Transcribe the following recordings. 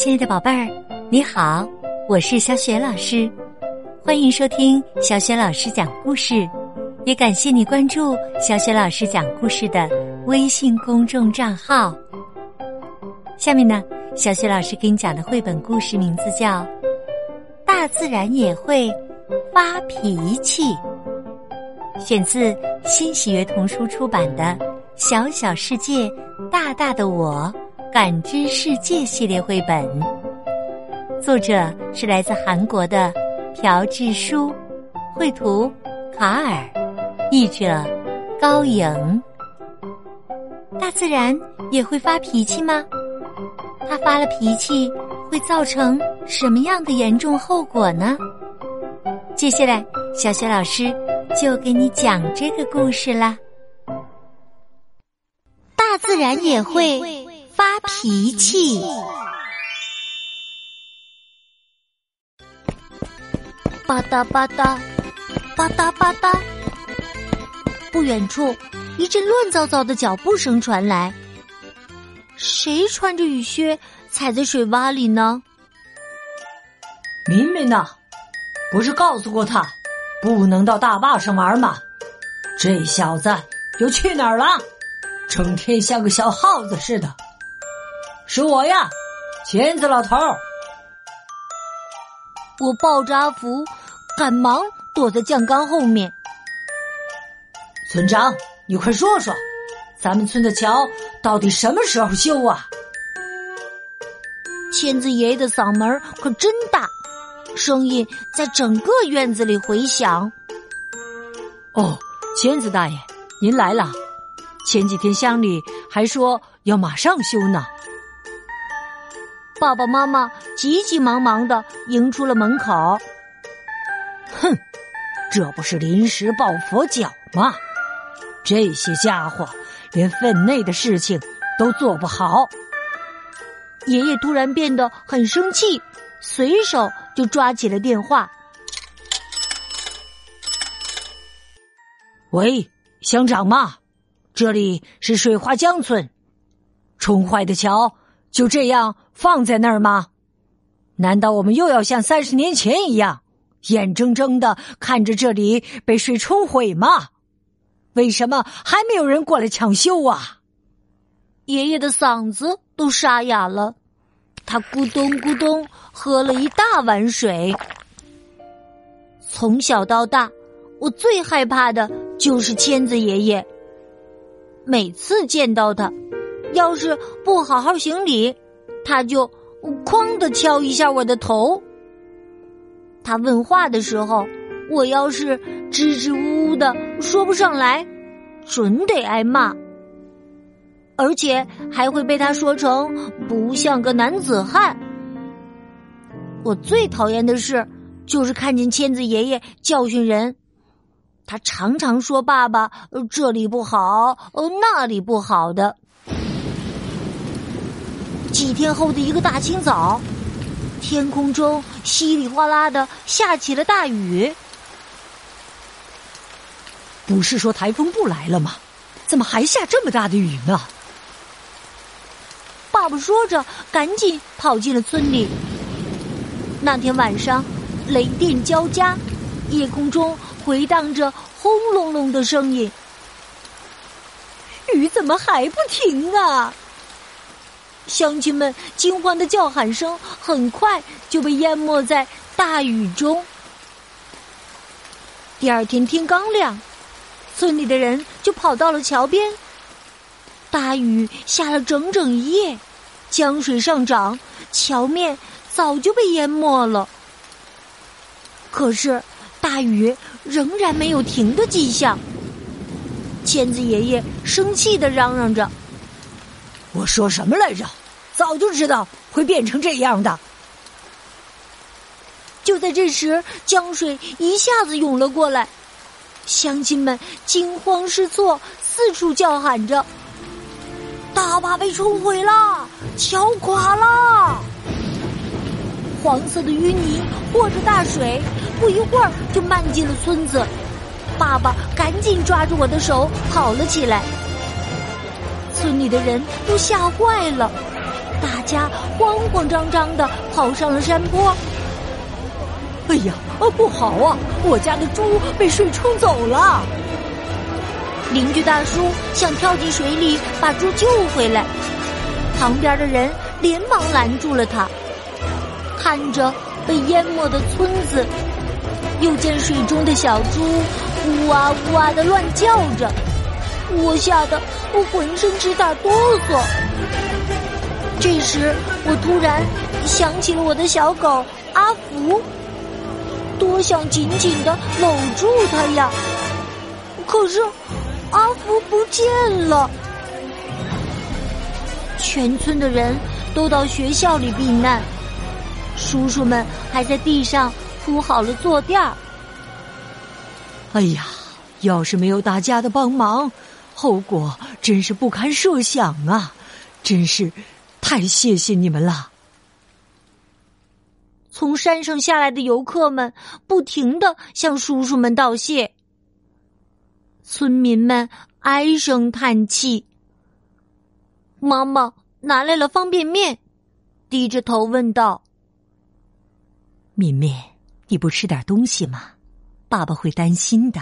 亲爱的宝贝儿，你好，我是小雪老师，欢迎收听小雪老师讲故事，也感谢你关注小雪老师讲故事的微信公众账号。下面呢，小雪老师给你讲的绘本故事名字叫《大自然也会发脾气》，选自新喜悦童书出版的《小小世界，大大的我》。感知世界系列绘本，作者是来自韩国的朴智书，绘图卡尔，译者高颖。大自然也会发脾气吗？它发了脾气会造成什么样的严重后果呢？接下来，小雪老师就给你讲这个故事啦。大自然也会。发脾气，吧嗒吧嗒，吧嗒吧嗒。不远处，一阵乱糟糟的脚步声传来。谁穿着雨靴踩在水洼里呢？明明呢？不是告诉过他不能到大坝上玩吗？这小子又去哪儿了？整天像个小耗子似的。是我呀，钳子老头儿。我抱着阿福，赶忙躲在酱缸后面。村长，你快说说，咱们村的桥到底什么时候修啊？钳子爷爷的嗓门可真大，声音在整个院子里回响。哦，钳子大爷，您来了。前几天乡里还说要马上修呢。爸爸妈妈急急忙忙的迎出了门口。哼，这不是临时抱佛脚吗？这些家伙连分内的事情都做不好。爷爷突然变得很生气，随手就抓起了电话。喂，乡长吗？这里是水花江村，冲坏的桥。就这样放在那儿吗？难道我们又要像三十年前一样，眼睁睁的看着这里被水冲毁吗？为什么还没有人过来抢修啊？爷爷的嗓子都沙哑了，他咕咚咕咚喝了一大碗水。从小到大，我最害怕的就是签子爷爷。每次见到他。要是不好好行礼，他就哐的敲一下我的头。他问话的时候，我要是支支吾吾的说不上来，准得挨骂，而且还会被他说成不像个男子汉。我最讨厌的事就是看见签子爷爷教训人，他常常说爸爸这里不好，那里不好的。几天后的一个大清早，天空中稀里哗啦的下起了大雨。不是说台风不来了吗？怎么还下这么大的雨呢？爸爸说着，赶紧跑进了村里。那天晚上，雷电交加，夜空中回荡着轰隆隆的声音。雨怎么还不停啊？乡亲们惊慌的叫喊声很快就被淹没在大雨中。第二天天刚亮，村里的人就跑到了桥边。大雨下了整整一夜，江水上涨，桥面早就被淹没了。可是大雨仍然没有停的迹象。千子爷爷生气的嚷嚷着：“我说什么来着？”早就知道会变成这样的。就在这时，江水一下子涌了过来，乡亲们惊慌失措，四处叫喊着：“大坝被冲毁了，桥垮了！”黄色的淤泥和着大水，不一会儿就漫进了村子。爸爸赶紧抓住我的手跑了起来，村里的人都吓坏了。大家慌慌张张的跑上了山坡。哎呀，不好啊！我家的猪被水冲走了。邻居大叔想跳进水里把猪救回来，旁边的人连忙拦住了他。看着被淹没的村子，又见水中的小猪呜哇呜哇的乱叫着，我吓得我浑身直打哆嗦。这时，我突然想起了我的小狗阿福。多想紧紧的搂住他呀！可是阿福不见了。全村的人都到学校里避难，叔叔们还在地上铺好了坐垫儿。哎呀，要是没有大家的帮忙，后果真是不堪设想啊！真是太谢谢你们了。从山上下来的游客们不停的向叔叔们道谢，村民们唉声叹气。妈妈拿来了方便面，低着头问道：“敏敏，你不吃点东西吗？爸爸会担心的。”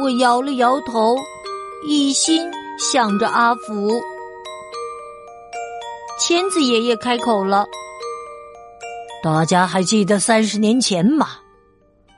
我摇了摇头，一心想着阿福。千子爷爷开口了。大家还记得三十年前吗？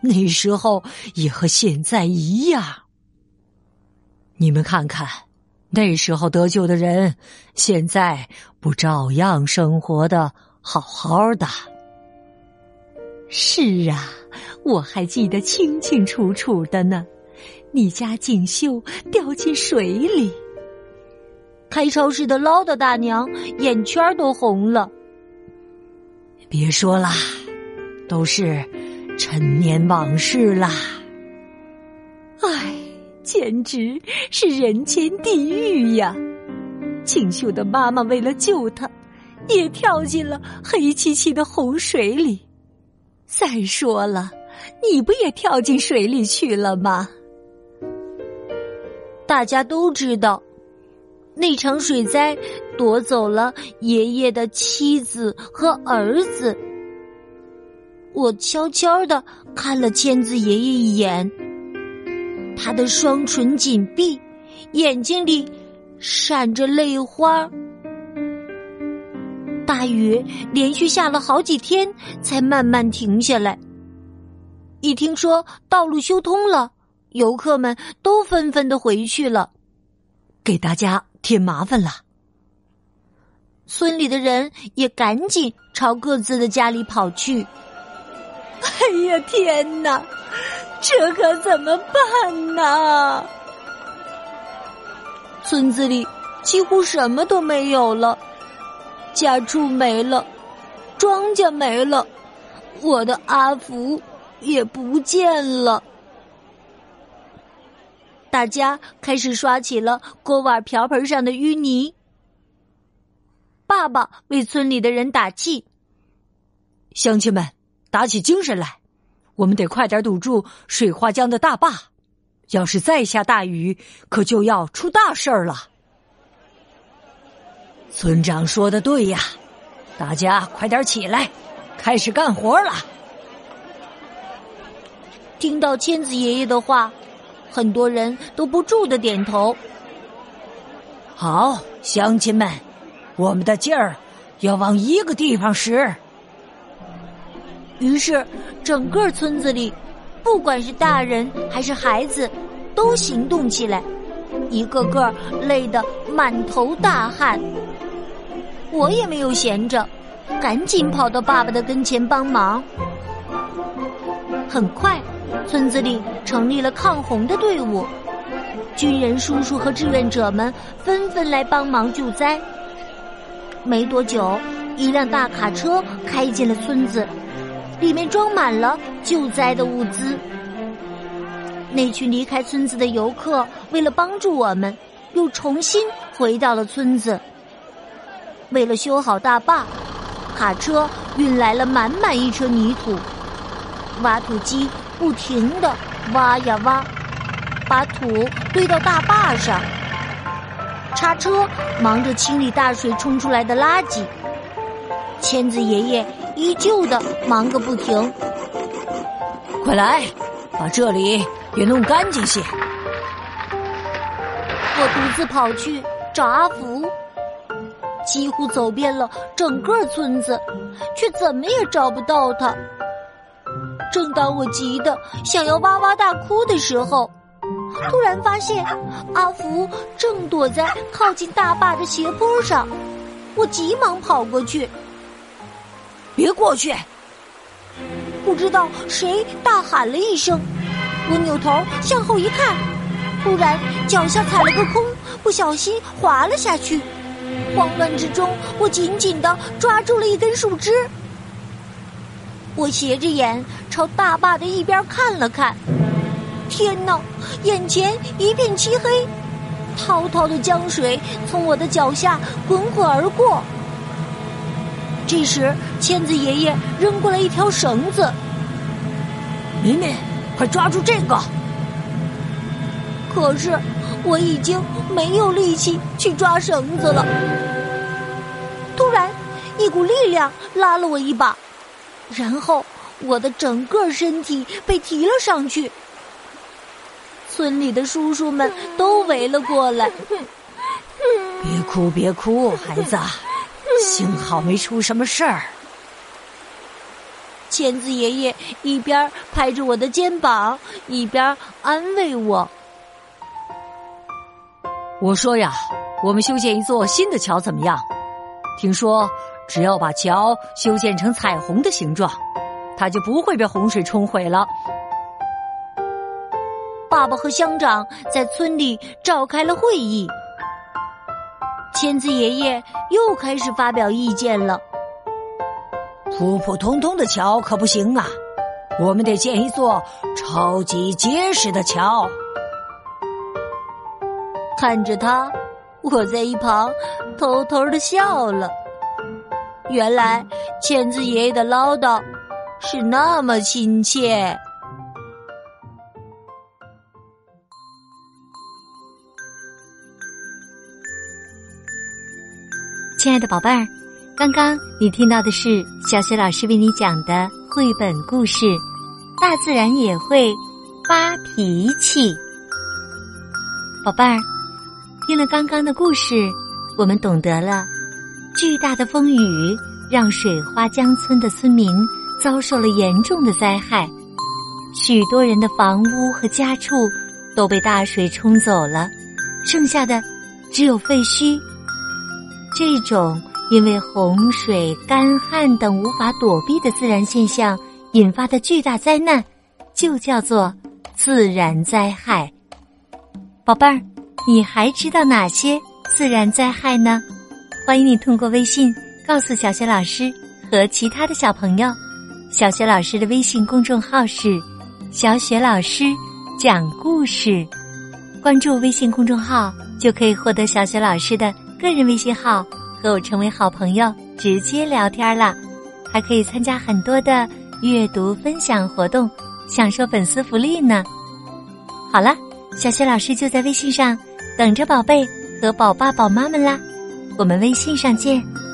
那时候也和现在一样。你们看看，那时候得救的人，现在不照样生活的好好的？是啊，我还记得清清楚楚的呢。你家锦绣掉进水里，开超市的唠叨大娘眼圈都红了。别说啦，都是陈年往事啦。唉，简直是人间地狱呀！锦绣的妈妈为了救他，也跳进了黑漆漆的洪水里。再说了，你不也跳进水里去了吗？大家都知道。那场水灾夺走了爷爷的妻子和儿子。我悄悄的看了千子爷爷一眼，他的双唇紧闭，眼睛里闪着泪花。大雨连续下了好几天，才慢慢停下来。一听说道路修通了，游客们都纷纷的回去了，给大家。添麻烦了，村里的人也赶紧朝各自的家里跑去。哎呀，天哪，这可怎么办呢？村子里几乎什么都没有了，家畜没了，庄稼没了，我的阿福也不见了。大家开始刷起了锅碗瓢盆上的淤泥。爸爸为村里的人打气：“乡亲们，打起精神来，我们得快点堵住水花江的大坝。要是再下大雨，可就要出大事儿了。”村长说的对呀，大家快点起来，开始干活了。听到千子爷爷的话。很多人都不住的点头。好，乡亲们，我们的劲儿要往一个地方使。于是，整个村子里，不管是大人还是孩子，都行动起来，一个个累得满头大汗。我也没有闲着，赶紧跑到爸爸的跟前帮忙。很快。村子里成立了抗洪的队伍，军人叔叔和志愿者们纷纷来帮忙救灾。没多久，一辆大卡车开进了村子，里面装满了救灾的物资。那群离开村子的游客为了帮助我们，又重新回到了村子。为了修好大坝，卡车运来了满满一车泥土，挖土机。不停的挖呀挖，把土堆到大坝上。叉车忙着清理大水冲出来的垃圾，千子爷爷依旧的忙个不停。快来，把这里也弄干净些。我独自跑去找阿福，几乎走遍了整个村子，却怎么也找不到他。正当我急得想要哇哇大哭的时候，突然发现阿福正躲在靠近大坝的斜坡上。我急忙跑过去，别过去！不知道谁大喊了一声，我扭头向后一看，突然脚下踩了个空，不小心滑了下去。慌乱之中，我紧紧的抓住了一根树枝。我斜着眼朝大坝的一边看了看，天哪！眼前一片漆黑，滔滔的江水从我的脚下滚滚而过。这时，千子爷爷扔过来一条绳子，明明，快抓住这个！可是我已经没有力气去抓绳子了。突然，一股力量拉了我一把。然后，我的整个身体被提了上去。村里的叔叔们都围了过来。别哭，别哭，孩子，幸好没出什么事儿。千子爷爷一边拍着我的肩膀，一边安慰我。我说呀，我们修建一座新的桥怎么样？听说。只要把桥修建成彩虹的形状，它就不会被洪水冲毁了。爸爸和乡长在村里召开了会议，千子爷爷又开始发表意见了。普普通通的桥可不行啊，我们得建一座超级结实的桥。看着他，我在一旁偷偷的笑了。原来钳子爷爷的唠叨是那么亲切。亲爱的宝贝儿，刚刚你听到的是小雪老师为你讲的绘本故事《大自然也会发脾气》。宝贝儿，听了刚刚的故事，我们懂得了。巨大的风雨让水花江村的村民遭受了严重的灾害，许多人的房屋和家畜都被大水冲走了，剩下的只有废墟。这种因为洪水、干旱等无法躲避的自然现象引发的巨大灾难，就叫做自然灾害。宝贝儿，你还知道哪些自然灾害呢？欢迎你通过微信告诉小雪老师和其他的小朋友。小雪老师的微信公众号是“小雪老师讲故事”，关注微信公众号就可以获得小雪老师的个人微信号，和我成为好朋友，直接聊天啦。还可以参加很多的阅读分享活动，享受粉丝福利呢。好了，小雪老师就在微信上等着宝贝和宝爸宝妈们啦。我们微信上见。